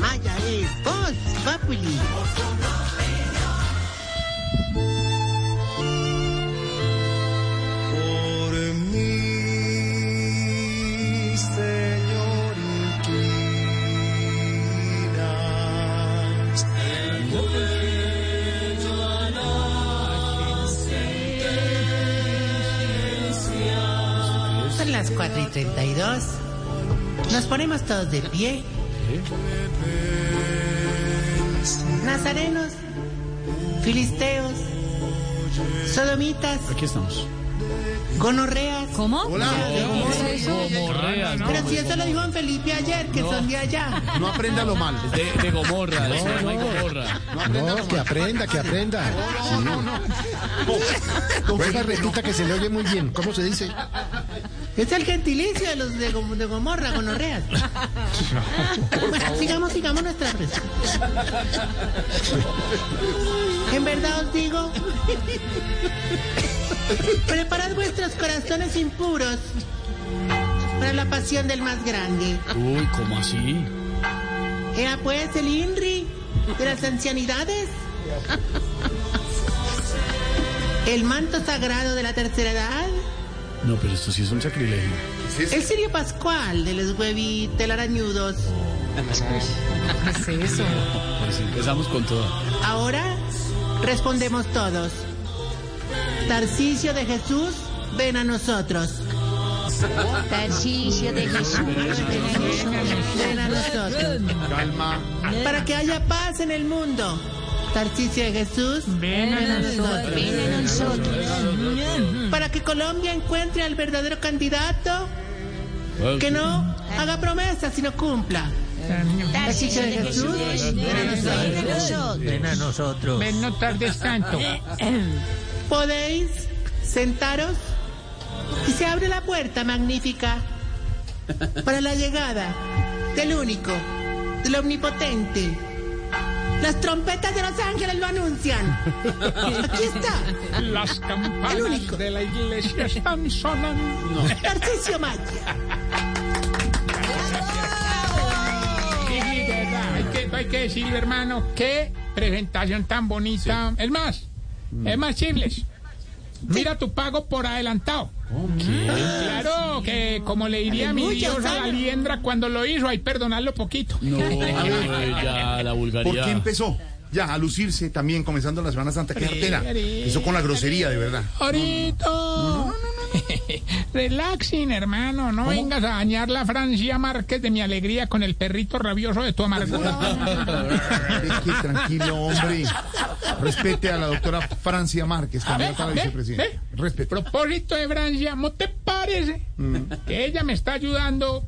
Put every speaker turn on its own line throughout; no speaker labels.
Maya es Voz Populi.
Por mí, Señor,
Son las 4 y 32. Nos ponemos todos de pie. Nazarenos, filisteos, sodomitas,
Aquí estamos.
gonorreas.
¿Cómo?
Pero si eso lo dijo don Felipe ayer, que son de allá.
No aprenda lo mal.
De, de Gomorra, de Sodoma y Gomorra.
No, que aprenda, que aprenda. Venga, repita que se le oye muy bien. ¿Cómo se dice?
Es el gentilicio de los de, Gom- de Gomorra, gonorreas. Bueno, sigamos, sigamos nuestra presión. En verdad os digo, preparad vuestros corazones impuros para la pasión del más grande.
Uy, ¿cómo así?
Era pues el INRI de las ancianidades. El manto sagrado de la tercera edad.
No, pero esto sí es un sacrilegio.
El sirio pascual de los huevitelarañudos.
Pues empezamos con todo.
Ahora respondemos todos. Tarcisio de Jesús, ven a nosotros.
Tarcisio de Jesús.
Ven a nosotros.
Calma.
Para que haya paz en el mundo. Tarcisio de Jesús, ven a nosotros.
Ven a nosotros.
Para que Colombia encuentre al verdadero candidato que no haga promesas sino cumpla.
Tarcisio de Jesús. Ven a nosotros.
Ven no tardes tanto. Podéis sentaros y se abre la puerta magnífica para la llegada del único, del omnipotente. Las trompetas de los ángeles lo anuncian. Aquí está.
Las
El
campanas
único.
de la iglesia están sonando.
Tarcisio Maya.
Sí, sí, de verdad, hay que, hay que decirlo, hermano, qué presentación tan bonita. Es más, es más, Chifles, mira tu pago por adelantado. Claro, que como le diría mi
Aleluya,
Dios a la liendra cuando lo hizo, hay perdonarlo poquito.
No, ya la
¿Por
vulgaridad.
qué empezó? Ya, a lucirse también, comenzando la Semana Santa. ¡Qué artera! Eso con la grosería, de verdad.
Ahorita. Relaxing, hermano. No vengas a dañar la Francia Márquez de mi alegría con el perrito rabioso de tu amargura.
Es que tranquilo, hombre. Respete a la doctora Francia Márquez, candidata a la vicepresidenta. Respete.
propósito de Francia, ¿no te parece que ella me está ayudando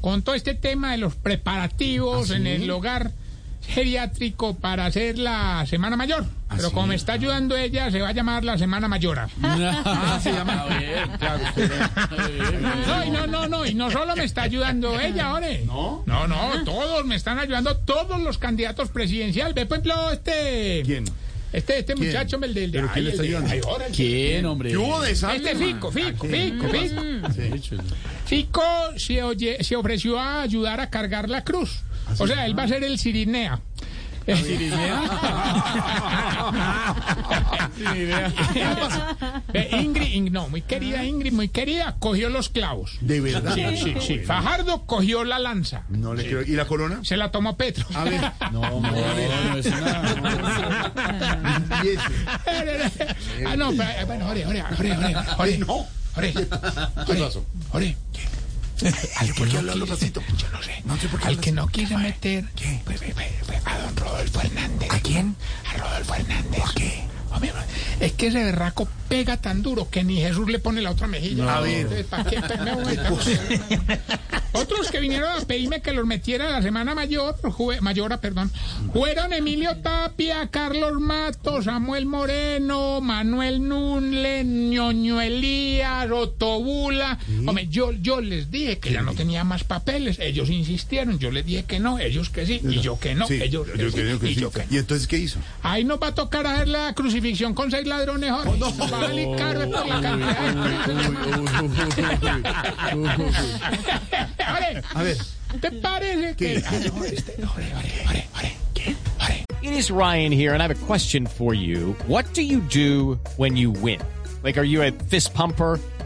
con todo este tema de los preparativos
¿Ah,
en el hogar geriátrico para hacer la Semana Mayor?
¿Ah,
Pero como me está ayudando ella, se va a llamar la Semana Mayora.
Ah, se llama.
A ver,
Claro, usted-
No, y no, no, no, y no solo me está ayudando ella, ore.
¿No?
No, no, todos me están ayudando, todos los candidatos presidenciales. Ve, por ejemplo, este...
¿Quién?
Este, este
¿Quién?
muchacho, el del...
¿Pero quién le está
de-
ayudando?
ay, ahora
¿Quién, hombre?
¿Qué hubo de esa?
Este Fico, Fico,
¿A qué?
Fico,
¿Qué
Fico.
pasó?
Fico se, oye- se ofreció a ayudar a cargar la cruz. O sea, él va a ser el Cirinea. Eh, Ingrid, Ing- no, muy querida Ingrid, muy querida, cogió los clavos.
De verdad.
Sí, sí, sí. Fajardo cogió la lanza.
No le creo. ¿Y la corona?
Se la tomó Petro.
A ver.
No, no, no, es
ese.
ah, no, pero, eh, bueno, ore, ore, ore, ore, ore.
No.
Ore,
¿Qué pasó?
ore. Al que
¿Por qué
no yo no sé.
No sé por qué
Al que no quiso meter pues, pues, a don Rodolfo Hernández. ¿A quién? A Rodolfo Hernández. ¿Por qué? Hombre, es que ese berraco pega tan duro que ni Jesús le pone la otra mejilla.
A ver.
¿para qué me voy? Otros que vinieron a pedirme que los metiera la semana mayor, jue- mayora, perdón, fueron Emilio Tapia, Carlos Matos, Samuel Moreno, Manuel Nunle, Ñoño Elías, Otobula. Hombre, yo, yo les dije que ya no tenía más papeles. Ellos insistieron, yo les dije que no, ellos que sí, y yo que no,
Sí,
ellos que
yo
sí,
que
y
sí.
yo que no.
¿Y entonces qué hizo?
Ahí nos va a tocar hacer la crucifixión con seis ladrones, Jorge. Nos va a salir caro por la cantidad
A ver.
¿te parece que...
It is Ryan here, and I have a question for you. What do you do when you win? Like, are you a fist pumper?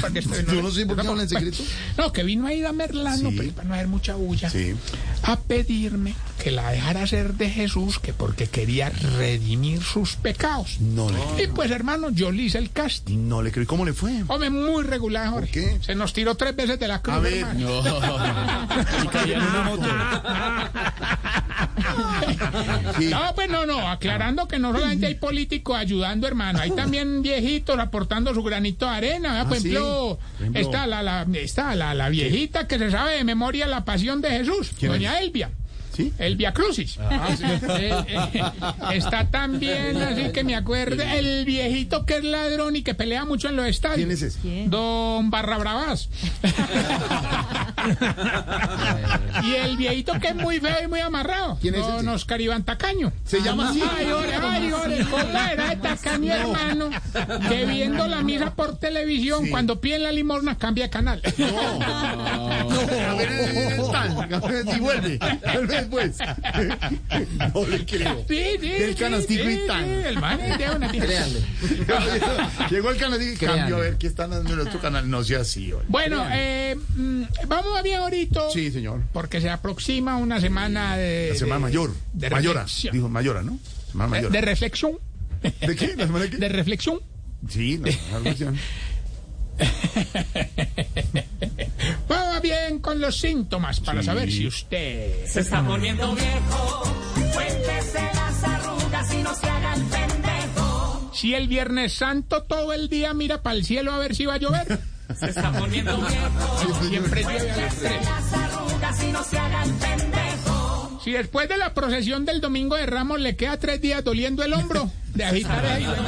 porque estoy-
Yo no sé por qué habla en secreto.
No, que vino Aida Merlano,
Sí.
pero para no haber mucha bulla,
Sí.
a pedirme que la dejara ser de Jesús, que porque quería redimir sus pecados.
No le
Y pues, hermano, yo le hice el casting.
No le creo. ¿Y ¿Cómo le fue?
Hombre, muy regular, Jorge.
qué?
Se nos tiró tres veces de la cruz,
A ver.
hermano.
Y caía en una moto.
Sí.
No, pues no, no, aclarando que no solamente hay políticos ayudando, hermano, hay también viejitos aportando su granito de arena. ¿verdad? Por,
Ah,
ejemplo,
Por ejemplo.
está, la, la, está la, la viejita que se sabe de memoria la pasión de Jesús,
¿Quién
doña Elvia.
¿Sí?
El Via Crucis. Eh, eh, está también, así que me acuerde, el viejito que es ladrón y que pelea mucho en los estadios.
¿Quién es ese?
Don Barra Bravas. y el viejito que es muy feo y muy amarrado.
¿Quién es
Don
ese?
Oscar Iván Tacaño.
¿Se llama así?
Ay, ore, ay, ore, ¿cómo era de Tacaño, hermano? Que viendo la misa por televisión,
Sí.
cuando piden la limosna, cambia de canal.
No. A ver, eh, tal. A ver si vuelve. Vuelve después. No le creo.
Sí, sí.
Del canastico
sí,
y tan.
sí, el man es de una
Llegó el canal y cambió a ver qué están dando en otro canal. No sea así. oye.
Bueno, eh, mm, vamos a bien ahorita.
Sí, señor.
Porque se aproxima una semana de.
La semana
de-
mayor.
De
Mayora.
reflexión.
Dijo Mayora, ¿no? Semana
Eh,
Mayora.
De reflexión.
¿De qué? ¿La semana de qué?
De reflexión.
Sí, la la reflexión.
Vamos bien con los síntomas para saber si usted.
Se está poniendo viejo, cuéntese las arrugas y no se haga el pendejo.
Si el Viernes Santo todo el día mira para el cielo a ver si va a llover.
Se está poniendo viejo,
Siempre llueve a las tres.
Y no se haga el pendejo.
Si después de la procesión del domingo de Ramos le queda tres días doliendo el hombro de agitar ahí.
Una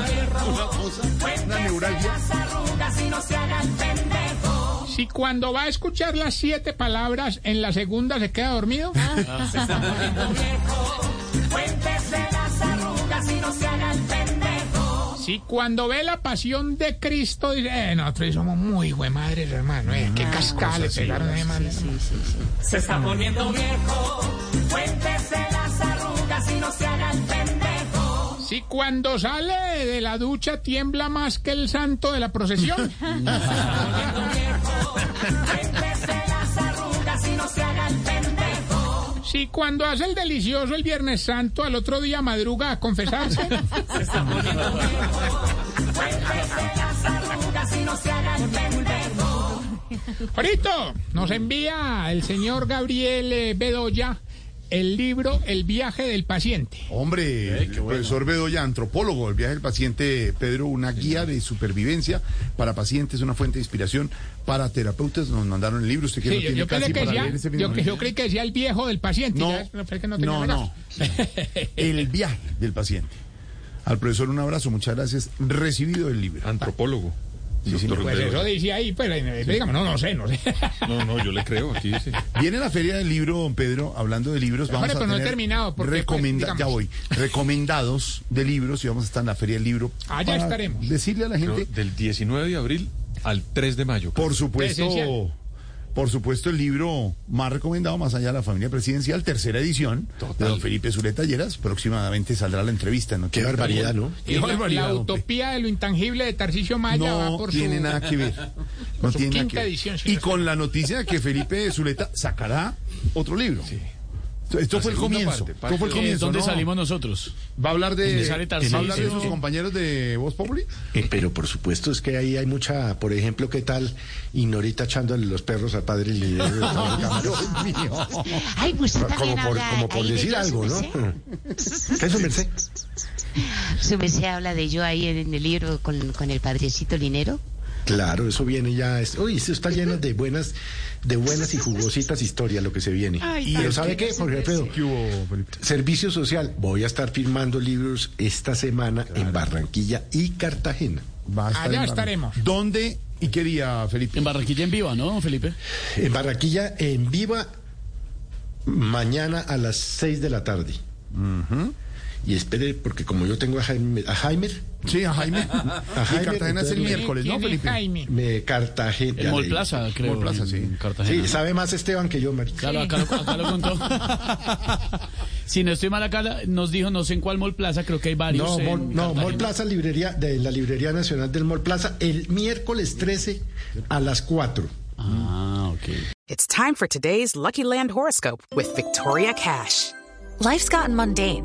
y no se el pendejo.
Si cuando va a escuchar las siete palabras en la segunda se queda dormido.
Se
Si cuando ve la pasión de Cristo dice, eh, nosotros somos muy buen madres, hermano, eh, qué cascada le pegaron a ese man, hermano.
Se está poniendo viejo, cuéntese las arrugas y no se haga el pendejo.
Si cuando sale de la ducha tiembla más que el santo de la procesión.
Cuéntese las arrugas
Si cuando hace el delicioso el Viernes Santo al otro día madruga a confesarse.
Se está poniendo viejo, cuéntese las arrugas y no se haga el pendejo.
Ahorita nos envía el señor Gabriel eh, Bedoya el libro El viaje del paciente.
Hombre, el profesor Bedoya, antropólogo, el viaje del paciente Pedro, una guía de supervivencia para pacientes, una fuente de inspiración para terapeutas. Nos mandaron el libro, usted que
Sí,
no
yo,
tiene
yo
casi
que
para
decía,
leer ese
yo, que- yo creí que decía el viejo del paciente.
No,
es que no,
no, no. El viaje del paciente. Al profesor un abrazo, muchas gracias. Recibido el libro.
Antropólogo.
Sí.
Pues eso dice ahí, pues, dígame, no, no sé, no sé.
No, no, yo le creo, aquí dice.
Viene la feria del libro, don Pedro, hablando de libros. Vamos
Hombre,
a
pero no he terminado, porque, pues,
recomenda-
digamos.
ya voy. Recomendados de libros y vamos a estar en la feria del libro.
Allá
para
estaremos.
Decirle a la
Creo
gente,
del 19 de abril al 3 de mayo.
por supuesto,
Presencial.
Por supuesto, el libro más recomendado, más allá de la familia presidencial, tercera edición, de don Felipe Zuleta Lleras. Próximamente saldrá la entrevista. ¿no?
Qué barbaridad, ¿no?
Qué
la-
barbaridad,
La utopía de lo intangible de Tarcisio Maya va
No
por
tiene
su...
nada que ver. No tiene nada
quinta
que ver.
edición, sí,
Y
no
con la noticia de que Felipe Zuleta sacará otro libro. Esto fue el comienzo.
parte,
Esto fue el
parte-
comienzo.
¿Dónde
¿no?
salimos nosotros?
¿Va a hablar de,
¿Dónde sale
¿va a hablar de
Tarcisio?
sus compañeros de Voz Populi?
Eh, pero por supuesto es que ahí hay mucha, por ejemplo, ¿qué tal Ignorita echándole los perros al padre líder?
Ay, pues
como por,
habla
como por decir algo, ¿no? ¿Qué es su merced?
Su merced habla de yo ahí en el libro con, con el padrecito Linero.
Claro, eso viene ya. es- Uy, eso está lleno de buenas, de buenas y jugositas historias lo que se viene.
Ay,
Pero ¿sabe qué, Jorge Alfredo? Servicio social. Voy a estar firmando libros esta semana en Barranquilla y Cartagena.
Va a estar
Allá estaremos.
¿Dónde y qué día, Felipe?
En Barranquilla en viva, ¿no, Felipe?
En Barranquilla, en viva, mañana a las 6 de la tarde. Y espere, porque como yo tengo a Jaime, a Jaime,
Sí, a Jaime.
a
Y
Jaime,
Cartagena es el miércoles, ¿no,
¿Quién es
Felipe?
Jaime?
me Cartagena.
En Mall Plaza, creo.
Mall Plaza,
en
sí.
Cartagena.
Sí, sabe más Esteban que yo, Mari.
Claro, acá, lo- acá lo contó. si no estoy mal acá, nos dijo, no sé en cuál Mall Plaza, creo que hay varios.
No, Mall, no,
Cartagena.
Mall Plaza, librería, de la Librería Nacional del Mall Plaza, el miércoles 13 a las 4.
Ah, ok.
It's time for today's Lucky Land horoscope with Victoria Cash.
Life's gotten mundane,